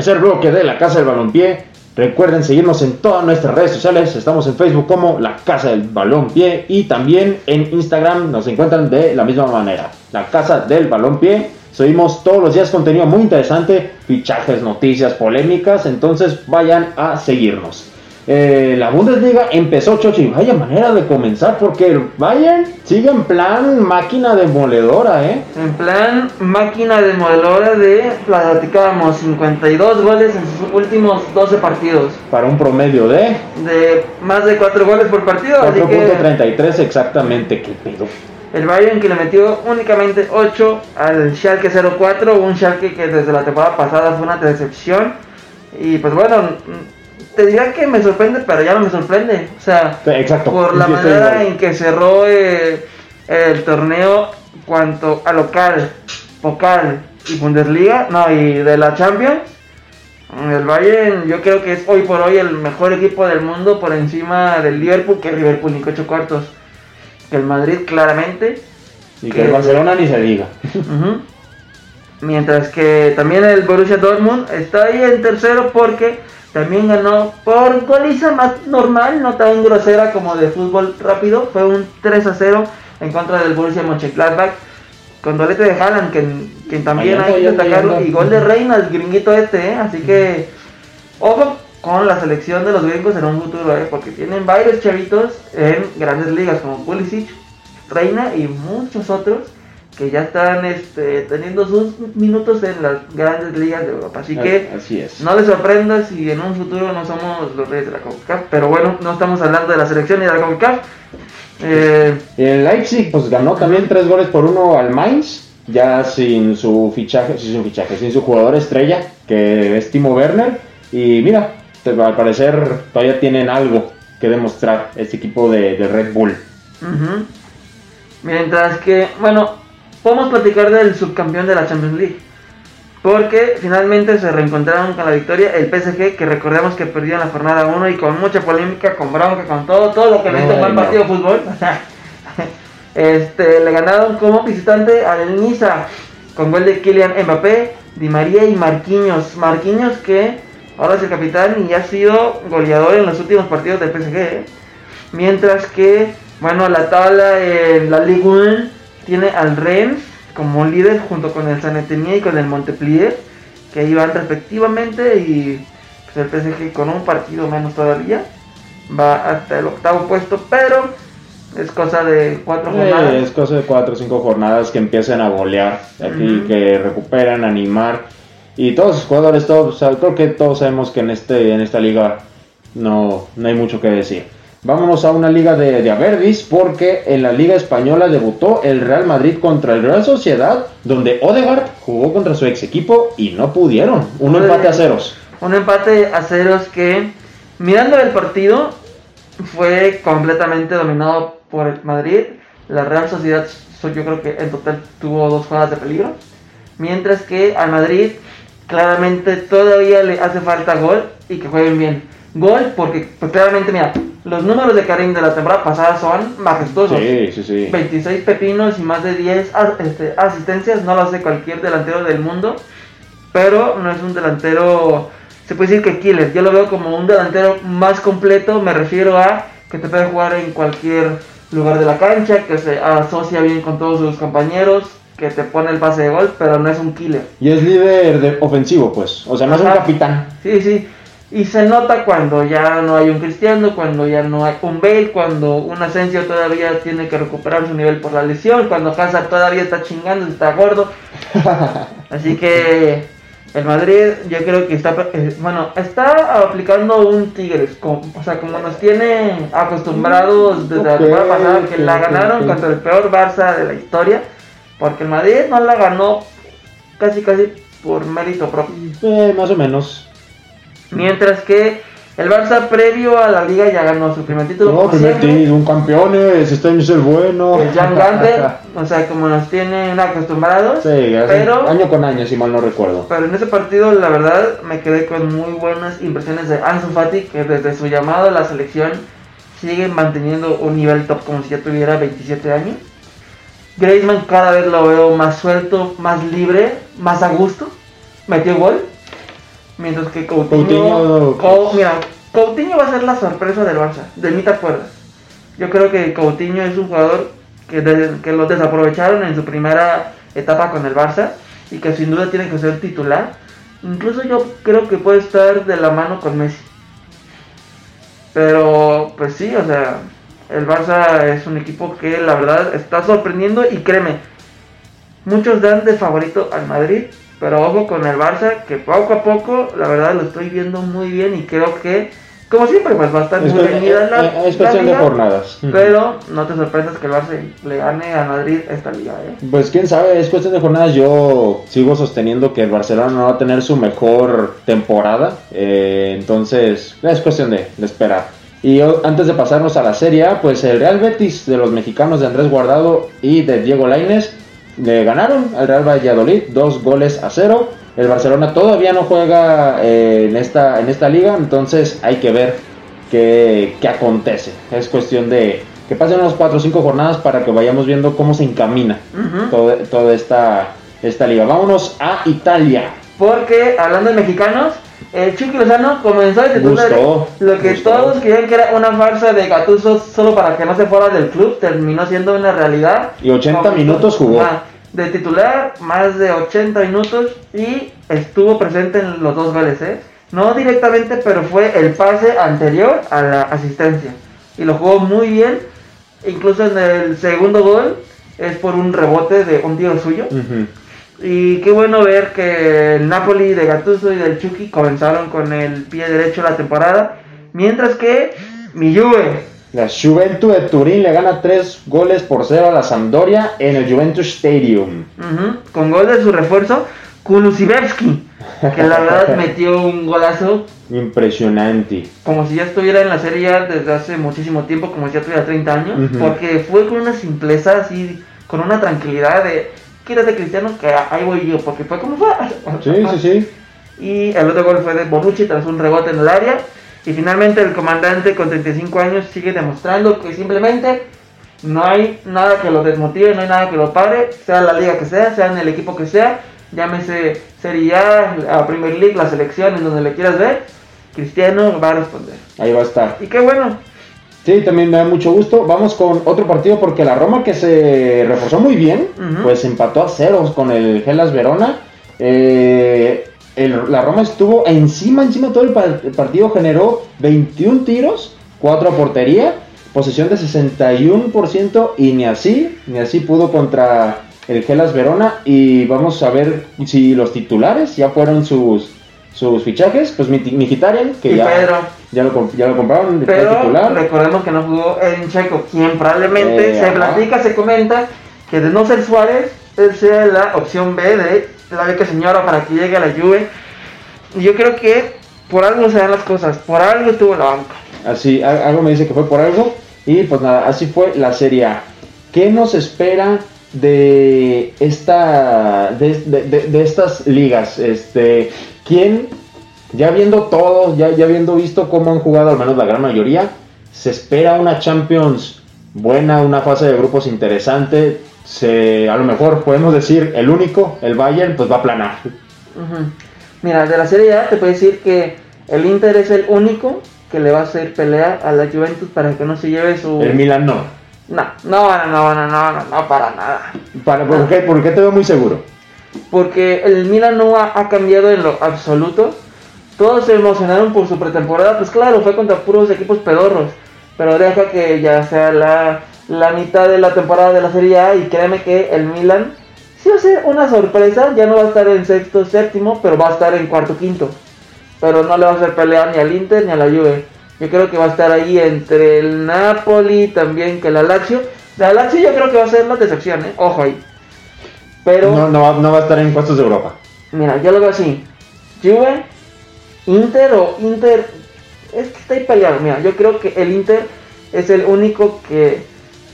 Tercer bloque de la Casa del Balompié. Recuerden seguirnos en todas nuestras redes sociales. Estamos en Facebook como La Casa del Balompié y también en Instagram nos encuentran de la misma manera. La Casa del Balompié. Subimos todos los días contenido muy interesante, fichajes, noticias, polémicas. Entonces vayan a seguirnos. Eh, la Bundesliga empezó, Chochi. Vaya manera de comenzar porque el Bayern sigue en plan máquina demoledora, ¿eh? En plan, máquina demoledora de, platicábamos, 52 goles en sus últimos 12 partidos. Para un promedio de De más de 4 goles por partido. Así que 4.33 exactamente. ¿Qué pedo? el Bayern que le metió únicamente 8 al Schalke 04. Un Schalke que desde la temporada pasada fue una decepción. Y pues bueno, te diría que me sorprende, pero ya no me sorprende. O sea, Exacto. por la manera en que cerró eh, el torneo cuanto a local, vocal y Bundesliga, no, y de la Champions. El Bayern yo creo que es hoy por hoy el mejor equipo del mundo por encima del Liverpool, que el Liverpool ni ocho cuartos. Que el Madrid claramente. Y que el Barcelona ni se diga. Mientras que también el Borussia Dortmund está ahí en tercero porque también ganó por goliza más normal, no tan grosera como de fútbol rápido. Fue un 3 a 0 en contra del Borussia Mönchengladbach. Con dolete de Haaland, quien, quien también hay que anda. Y gol de Reina, el gringuito este, ¿eh? Así que, ojo con la selección de los gringos en un futuro, ¿eh? Porque tienen varios chavitos en grandes ligas como Pulisic, Reina y muchos otros que ya están este, teniendo sus minutos en las grandes ligas de Europa. Así que Así es. no les sorprenda si en un futuro no somos los reyes de la CONCACAF. Pero bueno, no estamos hablando de la selección ni de la CONCACAF. Eh, El Leipzig pues ganó también tres goles por uno al Mainz, ya sin su fichaje, sin su fichaje, sin su jugador estrella, que es Timo Werner. Y mira, te- al parecer todavía tienen algo que demostrar este equipo de, de Red Bull. Mientras que, bueno, podemos platicar del subcampeón de la Champions League. Porque finalmente se reencontraron con la victoria el PSG, que recordemos que perdió en la jornada 1 y con mucha polémica, con bronca, con todo, todo lo que Ay, buen no. partido de fútbol. este, le ganaron como visitante al Niza con gol de Kylian Mbappé, Di María y Marquinhos. Marquinhos que ahora es el capitán y ha sido goleador en los últimos partidos del PSG. ¿eh? Mientras que, bueno, la tabla en la Ligue 1 tiene al Rennes como líder junto con el San Etienne y con el Montpellier, que ahí van respectivamente y pues, el PSG con un partido menos todavía va hasta el octavo puesto, pero es cosa de cuatro Eh, jornadas. es cosa de cuatro o cinco jornadas que empiecen a golear, aquí que recuperan, animar. Y todos los jugadores, todos, o sea, creo que todos sabemos que en, este, en esta liga no, no hay mucho que decir. Vámonos a una liga de, de Averdis porque en la liga española debutó el Real Madrid contra el Real Sociedad, donde Odegaard jugó contra su ex equipo y no pudieron. Un empate a ceros. Un empate a ceros que, mirando el partido, fue completamente dominado por el Madrid. La Real Sociedad, so- yo creo que en total tuvo dos jugadas de peligro. Mientras que al Madrid, claramente todavía le hace falta gol y que jueguen bien. Gol, porque pues, claramente, mira, los números de Karim de la temporada pasada son majestuosos. Sí, sí, sí. 26 pepinos y más de 10 as- este, asistencias, no lo hace cualquier delantero del mundo, pero no es un delantero, se puede decir que killer, yo lo veo como un delantero más completo, me refiero a que te puede jugar en cualquier lugar de la cancha, que se asocia bien con todos sus compañeros, que te pone el pase de gol, pero no es un killer. Y es líder de- ofensivo, pues. O sea, no es un capitán. Sí, sí. Y se nota cuando ya no hay un Cristiano, cuando ya no hay un Bale, cuando un Asensio todavía tiene que recuperar su nivel por la lesión, cuando Hazard todavía está chingando, está gordo. Así que el Madrid yo creo que está, eh, bueno, está aplicando un Tigres, como- o sea, como nos tiene acostumbrados desde la Ok, temporada pasada, que la ganaron contra el peor Barça de la historia, porque el Madrid no la ganó casi casi por mérito propio. Eh, más o menos. Mientras que el Barça previo a la liga ya ganó su primer título. No, primer título, un campeones, este año es el bueno. El Jan Gante, o sea, como nos tienen acostumbrados. Sí, pero, año con año, si mal no recuerdo. pero en ese partido, la verdad, me quedé con muy buenas impresiones de Ansu Fati, que desde su llamado a la selección sigue manteniendo un nivel top como si ya tuviera 27 años. Griezmann cada vez lo veo más suelto, más libre, más a gusto. Metió gol. Mientras que Coutinho... Coutinho, Cou- pues- mira, Coutinho va a ser la sorpresa del Barça. De mí te acuerdas. Yo creo que Coutinho es un jugador que, de- que lo desaprovecharon en su primera etapa con el Barça y que sin duda tiene que ser titular. Incluso yo creo que puede estar de la mano con Messi. Pero, pues sí, o sea, el Barça es un equipo que la verdad está sorprendiendo y créeme, muchos dan de favorito al Madrid, pero ojo con el Barça, que poco a poco, la verdad lo estoy viendo muy bien y creo que, como siempre, pues va a estar Es, muy reñida la, eh, es la cuestión de liga, jornadas. Pero no te sorprendas que el Barça le gane a Madrid esta liga, ¿eh? Pues quién sabe, es cuestión de jornadas. Yo sigo sosteniendo que el Barcelona no va a tener su mejor temporada. eh, entonces, es cuestión de, de esperar. Y antes de pasarnos a la serie, A, pues el Real Betis de los mexicanos de Andrés Guardado y de Diego Lainez le ganaron al Real Valladolid dos goles a cero. El Barcelona todavía no juega eh, en, esta, en esta liga, entonces hay que ver qué, qué acontece. Es cuestión de que pasen unas 4 o 5 jornadas para que vayamos viendo cómo se encamina Ujú. todo- toda esta, esta liga. Vámonos a Italia. Porque hablando de mexicanos, el Chucky Lozano comenzó a titular Gustó, lo que gustó. todos creían que era una farsa de Gattuso solo para que no se fuera del club, terminó siendo una realidad. Y 80 Comenzó- minutos jugó. De titular, más de 80 minutos y estuvo presente en los dos goles, ¿eh? No directamente, pero fue el pase anterior a la asistencia. Y lo jugó muy bien. Incluso en el segundo gol es por un rebote de un tiro suyo. Y qué bueno ver que el Napoli de Gattuso y del Chucky comenzaron con el pie derecho la temporada. Mientras que mi Juve, La Juventus de Turín le gana 3 goles por 0 a la Sampdoria en el Juventus Stadium. con gol de su refuerzo, Kulusevski, que la verdad metió un golazo Impresionante. como si ya estuviera en la Serie A desde hace muchísimo tiempo, como si ya tuviera 30 años, porque fue con una simpleza así, con una tranquilidad de quítate Cristiano, que ahí voy yo, porque fue como fue. Sí, sí, sí. Y el otro gol fue de Bonucci tras un rebote en el área. Y finalmente el comandante con 35 años sigue demostrando que simplemente no hay nada que lo desmotive, no hay nada que lo pare, sea la liga que sea, sea en el equipo que sea, llámese Serie A, a Premier League, la selección, en donde le quieras ver, Cristiano va a responder. Ahí va a estar. Y qué bueno, Sí, también me da mucho gusto. Vamos con otro partido porque la Roma que se reforzó muy bien, pues empató a ceros con el Gelas Verona. Eh, el- la Roma estuvo encima, encima todo el, el partido, generó 21 tiros, 4 a portería, posesión de 61% y ni así, ni así pudo contra el Gelas Verona. Y vamos a ver si los titulares ya fueron sus, sus fichajes. Pues Mkhitaryan, que y ya, Pedro. ya, lo, ya lo compraron, Pero recordemos que no jugó en Checo, quien probablemente Eh, se ajá. platica, se comenta que de no ser Suárez, él sea la opción B de la beca señora para que llegue a la Juve. Y yo creo que por algo se dan las cosas, por algo estuvo la banca. Así, algo me dice que fue por algo. Y pues nada, así fue la Serie A. ¿Qué nos espera de esta de, de- de- de estas ligas? Este, ¿quién, ya viendo todos, ya, ya viendo visto cómo han jugado al menos la gran mayoría, se espera una Champions buena, una fase de grupos interesante? Se, a lo mejor podemos decir el único, el Bayern, pues va a planar. Mira, de la Serie A te puedo decir que el Inter es el único que le va a hacer pelea a la Juventus para que no se lleve su... El Milan no. No, no, no, no, no, no, no, no, para nada. Para, ¿por, qué, ¿Por qué te veo muy seguro? Porque el Milan no ha, cambiado en lo absoluto. Todos se emocionaron por su pretemporada. Pues claro, fue contra puros equipos pedorros. Pero deja que ya sea la, la mitad de la temporada de la Serie A. Y créeme que el Milan sí va a ser una sorpresa. Ya no va a estar en sexto, séptimo, pero va a estar en cuarto, quinto. Pero no le va a hacer pelear ni al Inter ni a la Juve. Yo creo que va a estar ahí entre el Napoli también que la Lazio. La Lazio yo creo que va a ser la decepción, ¿eh? Ojo ahí. Pero... No, no, va, no va a estar en puestos de Europa. Mira, yo lo veo así. Juve, Inter o Inter. Es que está ahí peleado. Mira, yo creo que el Inter es el único que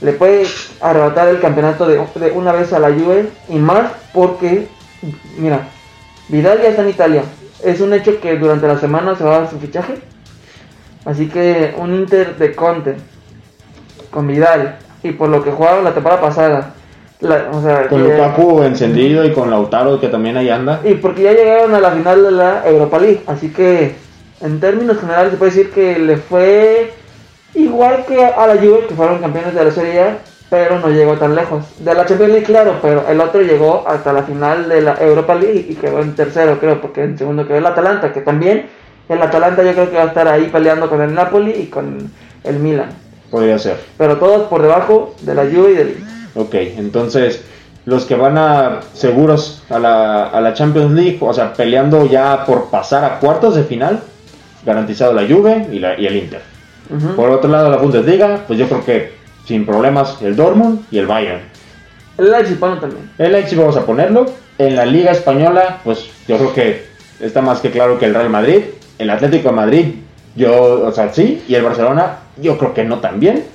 le puede arrebatar el campeonato de, de una vez a la Juve. Y más porque, mira, Vidal ya está en Italia. Es un hecho que durante la semana se va a dar su fichaje. Así que un Inter de Conte con Vidal y por lo que jugaron la temporada pasada. La- o sea, Con Lukaku encendido y con Lautaro que también ahí anda. y porque ya llegaron a la final de la Europa League. Así que, en términos generales, se puede decir que le fue igual que a la Juve, que fueron campeones de la Serie A, pero no llegó tan lejos. De la Champions League, claro, pero el otro llegó hasta la final de la Europa League y quedó en tercero, creo, porque en segundo quedó el Atalanta, que también el Atalanta yo creo que va a estar ahí peleando con el Napoli y con el Milan. Podría ser. Pero todos por debajo de la Juve y del. Ok, entonces los que van a seguros a la, a la Champions League, o sea, peleando ya por pasar a cuartos de final, garantizado la Juve y, la, y el Inter. Por otro lado, la Bundesliga, pues yo creo que sin problemas el Dortmund y el Bayern. El Leipzig bueno, también. El Leipzig vamos a ponerlo. En la Liga Española, pues yo creo que está más que claro que el Real Madrid. El Atlético de Madrid, yo, o sea, sí. Y el Barcelona, yo creo que no también.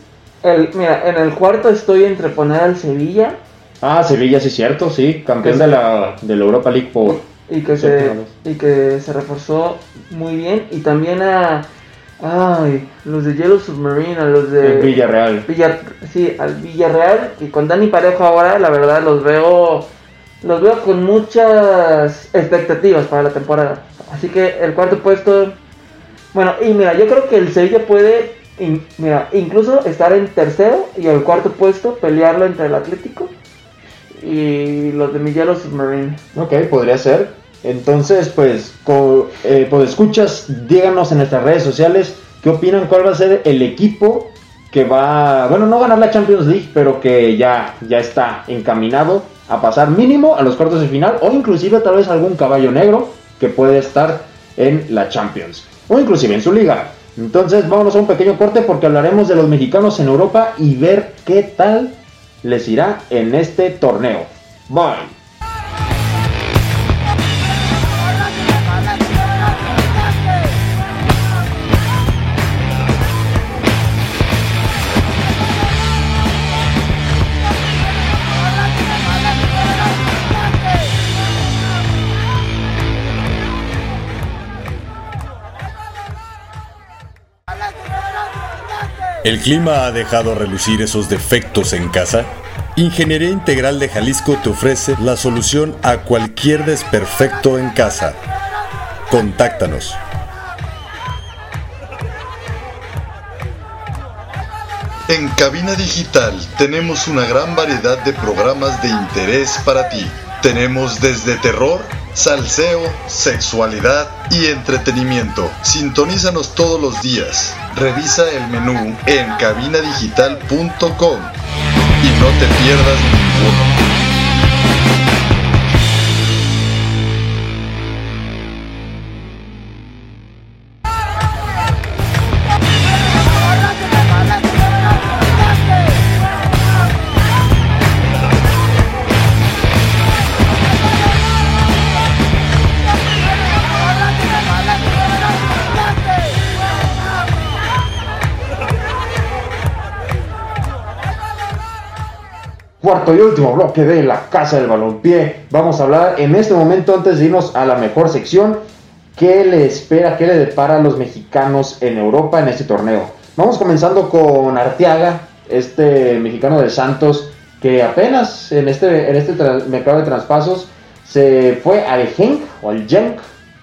El, mira, en el cuarto estoy entre poner al Sevilla Ah, Sevilla, sí, cierto, sí. Campeón de la, de la Europa League por. y que se y que se reforzó muy bien y también a ay, los de Yellow Submarine, a los de el Villarreal. Villar- sí, al Villarreal y con Dani Parejo ahora, la verdad los veo los veo con muchas expectativas para la temporada. Así que el cuarto puesto bueno, y mira, yo creo que el Sevilla puede mira, incluso estar en tercero y el cuarto puesto pelearlo entre el Atlético y los de mi Yellow Submarine. Ok, podría ser. Entonces, pues, co- eh, pues escuchas, díganos en nuestras redes sociales qué opinan, cuál va a ser el equipo que va, bueno, no ganar la Champions League, pero que ya, ya está encaminado a pasar mínimo a los cuartos de final o inclusive tal vez algún caballo negro que puede estar en la Champions o inclusive en su liga. Entonces, vámonos a un pequeño corte porque hablaremos de los mexicanos en Europa y ver qué tal les irá en este torneo. Bye. ¿El clima ha dejado relucir esos defectos en casa? Ingeniería Integral de Jalisco te ofrece la solución a cualquier desperfecto en casa. Contáctanos. En Cabina Digital tenemos una gran variedad de programas de interés para ti. Tenemos desde terror, salseo, sexualidad y entretenimiento. Sintonízanos todos los días. Revisa el menú en cabinadigital.com y no te pierdas ninguno. Cuarto y último bloque de la Casa del Balompié. Vamos a hablar en este momento, antes de irnos a la mejor sección, qué le espera, qué le depara a los mexicanos en Europa en este torneo. Vamos comenzando con Arteaga, este mexicano de Santos, que apenas en este, en este mercado de traspasos se fue al Genk o al Genk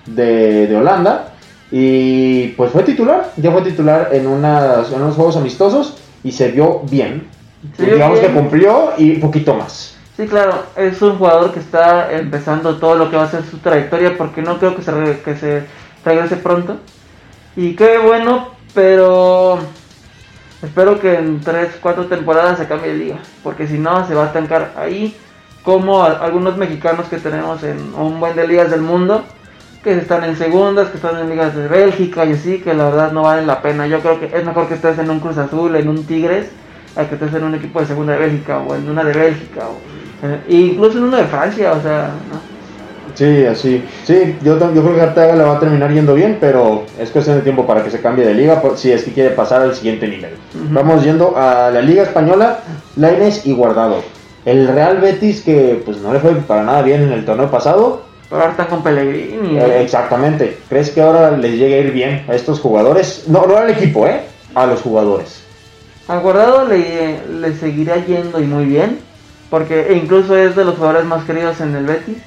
de, de Holanda y pues fue titular, ya fue titular en, unas, en unos juegos amistosos y se vio bien. Digamos bien. que cumplió y poquito más. Sí, claro, es un jugador que está empezando todo lo que va a ser su trayectoria porque no creo que se, re- que se regrese pronto. Y qué bueno, pero espero que en 3, 4 temporadas se cambie de liga, porque si no se va a estancar ahí como a- algunos mexicanos que tenemos en un buen de ligas del mundo, que están en segundas, que están en ligas de Bélgica y así, que la verdad no valen la pena. Yo creo que es mejor que estés en un Cruz Azul, en un Tigres, a que estés en un equipo de segunda de Bélgica o en una de Bélgica o eh, incluso en uno de Francia, o sea, ¿no? Sí, así. Sí, yo, yo creo que Arteaga le va a terminar yendo bien, pero es cuestión de tiempo para que se cambie de liga por- si es que quiere pasar al siguiente nivel. Vamos yendo a la Liga Española, Lainez y Guardado. El Real Betis, que pues no le fue para nada bien en el torneo pasado. Pero ahora con Pellegrini. Eh, exactamente. ¿Crees que ahora les llegue a ir bien a estos jugadores? No, no al equipo, ¿eh? A los jugadores. Al guardado le, le seguirá yendo y muy bien, porque e incluso es de los jugadores más queridos en el Betis.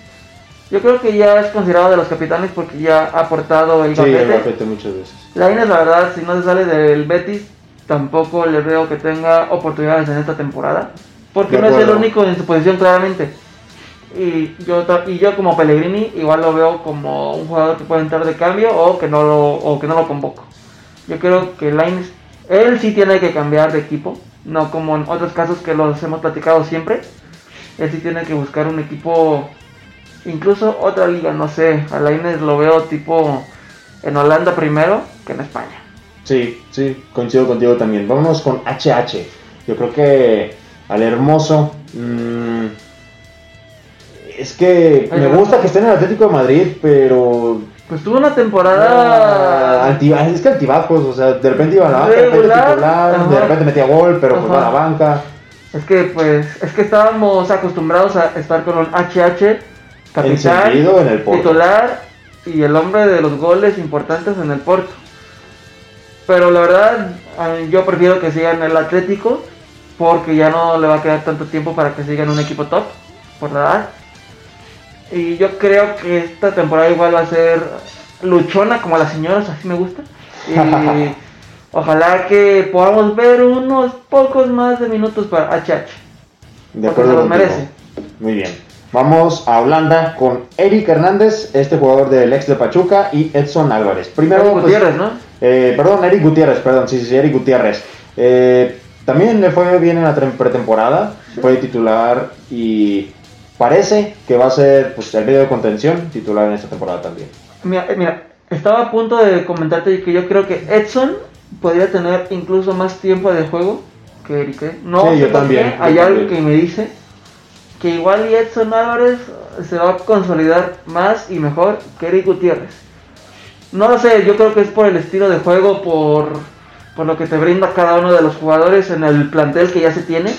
Yo creo que ya es considerado de los capitanes porque ya ha aportado el Sí, el gafete. gafete muchas veces. Lainez, la verdad, si no se sale del Betis, tampoco le veo que tenga oportunidades en esta temporada. Porque no es el único en su posición, claramente. Y yo, y yo como Pellegrini, igual lo veo como un jugador que puede entrar de cambio o que no lo, o que no lo convoco. Yo creo que Lainez, él sí tiene que cambiar de equipo, no como en otros casos que los hemos platicado siempre. Él sí tiene que buscar un equipo, incluso otra liga, no sé. A Lainez lo veo tipo en Holanda primero que en España. Sí, sí, coincido contigo también. Vámonos con HH. Yo creo que al hermoso. mm, es que me gusta que esté en el Atlético de Madrid, pero. Pues tuvo una ah, temporada. altiva- es que altibajos, o sea, de repente iba a la banca, de repente titular, de repente metía gol, pero pues Ajá. va a la banca. Es que pues, es que estábamos acostumbrados a estar con un HH, capitán, en el titular y el hombre de los goles importantes en el Porto. Pero la verdad, yo prefiero que siga en el Atlético porque ya no le va a quedar tanto tiempo para que siga en un equipo top, por la edad. Y yo creo que esta temporada igual va a ser luchona como las señoras, así me gusta. Y ojalá que podamos ver unos pocos más de minutos para HH. De acuerdo se contigo. merece. Muy bien. Vamos a Holanda con Eric Hernández, este jugador del ex de Pachuca, y Edson Álvarez. Primero, Eric pues, Gutiérrez, ¿no? Eh, perdón, Eric Gutiérrez, perdón, sí, sí, sí, Eric Gutiérrez. Eh, también le fue bien en la pretemporada, fue titular y parece que va a ser pues, el medio de contención titular en esta temporada también. Mira, eh, mira, estaba a punto de comentarte que yo creo que Edson podría tener incluso más tiempo de juego que Eric. ¿eh? No Sí, yo también, yo Hay algo también. que me dice que igual y Edson Álvarez se va a consolidar más y mejor que Eric Gutiérrez. No lo sé, yo creo que es por el estilo de juego, por, por lo que te brinda cada uno de los jugadores en el plantel que ya se tiene.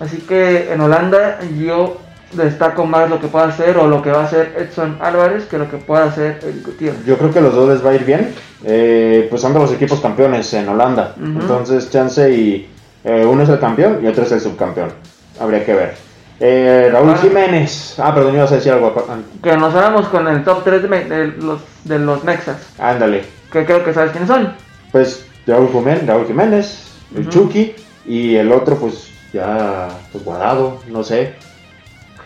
Así que en Holanda yo destaco más lo que pueda hacer o lo que va a hacer Edson Álvarez que lo que pueda hacer el Gutiérrez. Yo creo que los dos les va a ir bien. Eh, pues de los equipos campeones en Holanda. Entonces, chance y eh, uno es el campeón y otro es el subcampeón. Habría que ver. Eh, Raúl Ah. Jiménez. Ah, perdón, ibas a decir algo. Que nos vamos con el top 3 de, los, de los Mexas, Ándale. que creo que sabes quiénes son. Pues Raúl Jiménez, Raúl Jiménez el Ujú. Chucky y el otro, pues ya, pues guardado, no sé.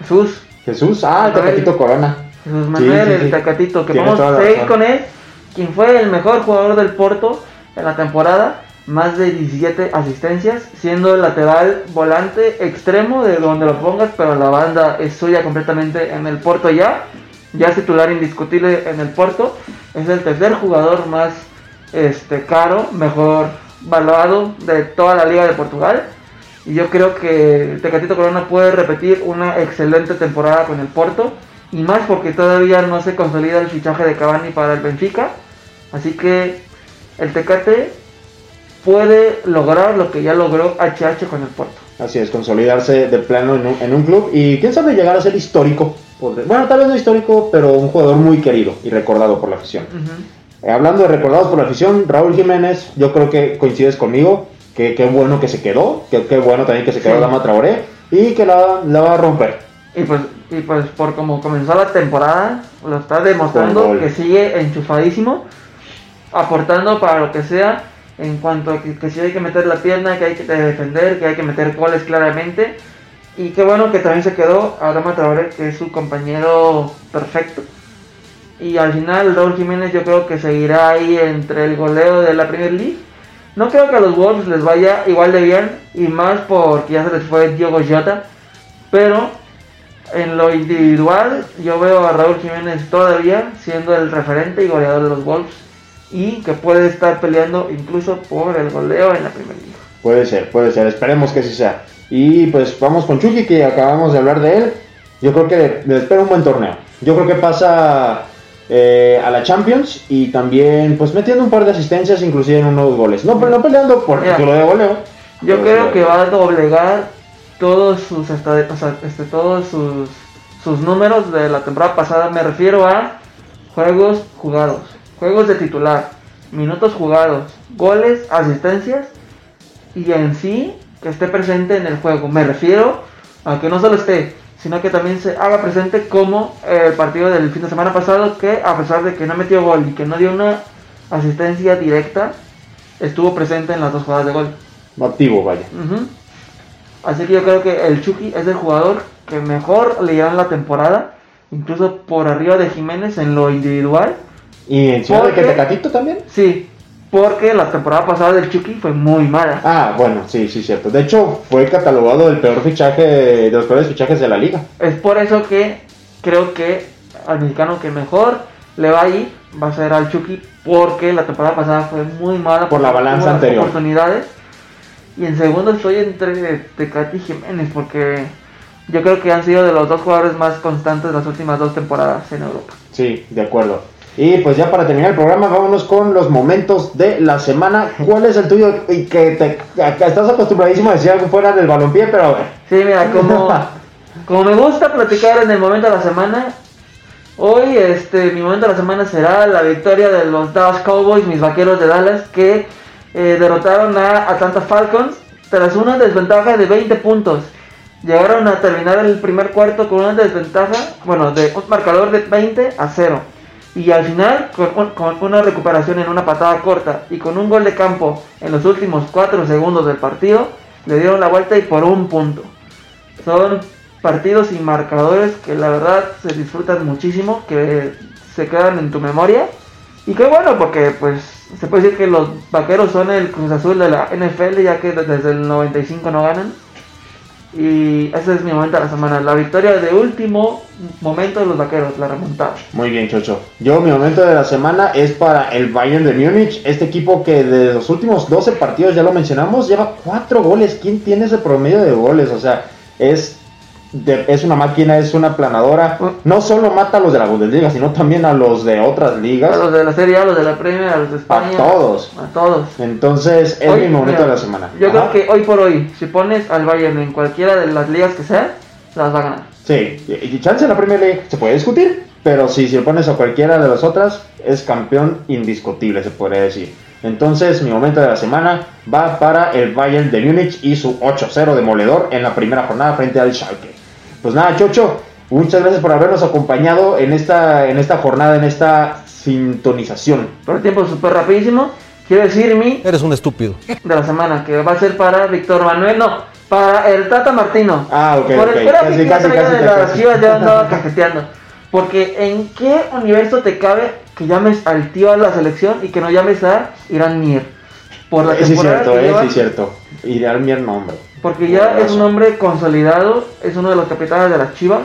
Jesús, Jesús, ah, el Manuel. Tecatito Corona. Jesús Manuel, Sí, sí, sí. el Tecatito, que vamos a seguir con él, quien fue el mejor jugador del Porto en la temporada, más de 17 asistencias, siendo el lateral volante extremo de donde lo pongas, pero la banda es suya completamente en el Porto ya, ya es titular indiscutible en el Porto, es el tercer jugador más este, caro, mejor valuado de toda la Liga de Portugal. Y yo creo que Tecatito Corona puede repetir una excelente temporada con el Porto. Y más porque todavía no se consolida el fichaje de Cavani para el Benfica. Así que el Tecate puede lograr lo que ya logró HH con el Porto. Así es, consolidarse de plano en un, en un club y quién sabe llegar a ser histórico. Bueno, tal vez no histórico, pero un jugador muy querido y recordado por la afición. Eh, hablando de recordados por la afición, Raúl Jiménez, yo creo que coincides conmigo, que qué bueno que se quedó, que qué bueno también que se quedó Sí. Dama Traoré y que la, la va a romper. Y pues, y pues por como comenzó la temporada, lo está demostrando que sigue enchufadísimo, aportando para lo que sea, en cuanto a que, que si hay que meter la pierna, que hay que defender, que hay que meter goles claramente. Y qué bueno que también se quedó Adama Traoré, que es su compañero perfecto. Y al final Raúl Jiménez yo creo que seguirá ahí entre el goleo de la Premier League. No creo que a los Wolves les vaya igual de bien, y más porque ya se les fue Diogo Jota. Pero en lo individual, yo veo a Raúl Jiménez todavía siendo el referente y goleador de los Wolves y que puede estar peleando incluso por el goleo en la Premier League. Puede ser, puede ser, esperemos que así sea. Y pues vamos con Chucky, que acabamos de hablar de él. Yo creo que le espera un buen torneo. Yo creo que pasa eh, a la Champions y también pues metiendo un par de asistencias, inclusive en unos goles. No, pero no peleando por Mira, título de goleo. Yo creo que va a doblegar todos sus o sea, este, todos sus, sus números de la temporada pasada. Me refiero a juegos jugados, juegos de titular, minutos jugados, goles, asistencias y en sí que esté presente en el juego. Me refiero a que no solo esté, sino que también se haga presente como el partido del fin de semana pasado, que a pesar de que no metió gol y que no dio una asistencia directa, estuvo presente en las dos jugadas de gol. Activo, vaya. Ujú. Así que yo creo que el Chucky es el jugador que mejor le irá en la temporada, incluso por arriba de Jiménez en lo individual. Y encima de que Porque- Tecatito también. Sí, porque la temporada pasada del Chucky fue muy mala. Ah, bueno, sí, sí, cierto. De hecho, fue catalogado el peor fichaje, de los peores fichajes de la liga. Es por eso que creo que al mexicano que mejor le va a ir va a ser al Chucky, porque la temporada pasada fue muy mala. Por la balanza anterior. oportunidades. Y en segundo estoy entre Tecati y Jiménez, porque yo creo que han sido de los dos jugadores más constantes las últimas dos temporadas en Europa. Sí, de acuerdo. Y pues ya para terminar el programa, vámonos con los momentos de la semana. ¿Cuál es el tuyo? Y que te, estás acostumbradísimo a decir algo fuera del balompié, pero a ver. Sí, mira, como, como me gusta platicar en el momento de la semana, hoy este mi momento de la semana será la victoria de los Dallas Cowboys, mis vaqueros de Dallas, que eh, derrotaron a Atlanta Falcons tras una desventaja de 20 puntos. Llegaron a terminar el primer cuarto con una desventaja, bueno, de un marcador de 20 a 0. Y al final, con, un- con una recuperación en una patada corta y con un gol de campo en los últimos 4 segundos del partido, le dieron la vuelta y por un punto. Son partidos y marcadores que la verdad se disfrutan muchísimo, que se quedan en tu memoria. Y qué bueno, porque pues se puede decir que los vaqueros son el Cruz Azul de la NFL, ya que desde el 95 no ganan. Y ese es mi momento de la semana, la victoria de último momento de los vaqueros, la remontada. Muy bien, Chocho. Yo, mi momento de la semana es para el Bayern de Múnich. Este equipo que de los últimos 12 partidos, ya lo mencionamos, lleva 4 goles. ¿Quién tiene ese promedio de goles? O sea, es, de- es una máquina, es una planadora. No solo mata a los de la Bundesliga, sino también a los de otras A ligas. los de la Serie A, a los de la Premier, a los de España. A todos. A todos. Entonces, es Hoy, mi momento mira, de la semana. Yo Ajá. creo que hoy por hoy, si pones al Bayern en cualquiera de las ligas que sea, las va a ganar. Sí, y chance en la Premier League se puede discutir, pero si, si lo pones a cualquiera de las otras, es campeón indiscutible, se podría decir. Entonces, mi momento de la semana va para el Bayern de Múnich y su 8-0 demoledor en la primera jornada frente al Schalke. Pues nada, Chocho, muchas gracias por habernos acompañado en esta, en esta jornada, en esta sintonización. Por el tiempo súper rapidísimo. Quiero decir mi Eres un estúpido. de la semana, que va a ser para Víctor Manuel, no, para el Tata Martino. Ah, ok, Por ok. el Casi, que casi, casi, de las. Chivas ya andaba cajeteando. Porque ¿en qué universo te cabe que llames al tío a la selección y que no llames a Irán Mier? Por la Eh, Sí, es temporada cierto, que eh, lleva, sí, es cierto. Ideal mi nombre. Porque ya es un hombre consolidado, es uno de los capitanes de las Chivas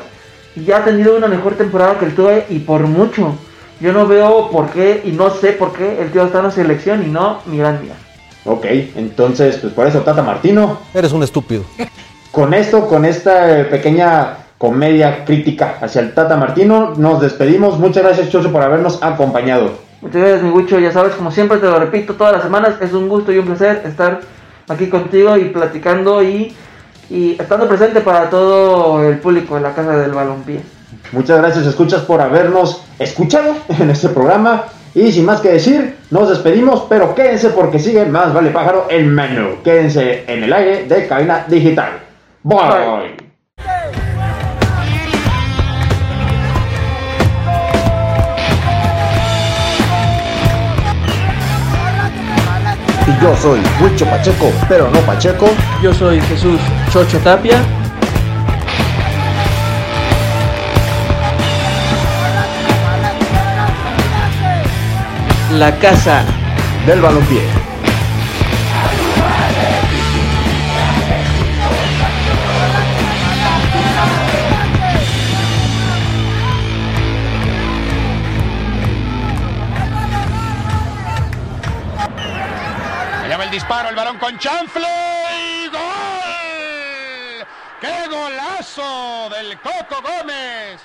y ya ha tenido una mejor temporada que el Tua y por mucho. Yo no veo por qué y no sé por qué el tío está en la selección y no Irán Mier. Ok, entonces, pues por eso Tata Martino. Eres un estúpido. Con esto, con esta eh, pequeña comedia crítica hacia el Tata Martino, nos despedimos. Muchas gracias, Chocho, por habernos acompañado. Muchas gracias, mi Gucho. Ya sabes, como siempre te lo repito todas las semanas, es un gusto y un placer estar aquí contigo y platicando y, y estando presente para todo el público de la Casa del Balompié. Muchas gracias, escuchas, por habernos escuchado en este programa. Y sin más que decir, nos despedimos, pero quédense porque sigue más Vale Pájaro el menú. Quédense en el aire de cabina digital. Bye. Bye. Yo soy Huicho Pacheco, pero no Pacheco. Yo soy Jesús Chocho Tapia. La Casa del balompié. Chanfle y gol. ¡Qué golazo del Coco Gómez!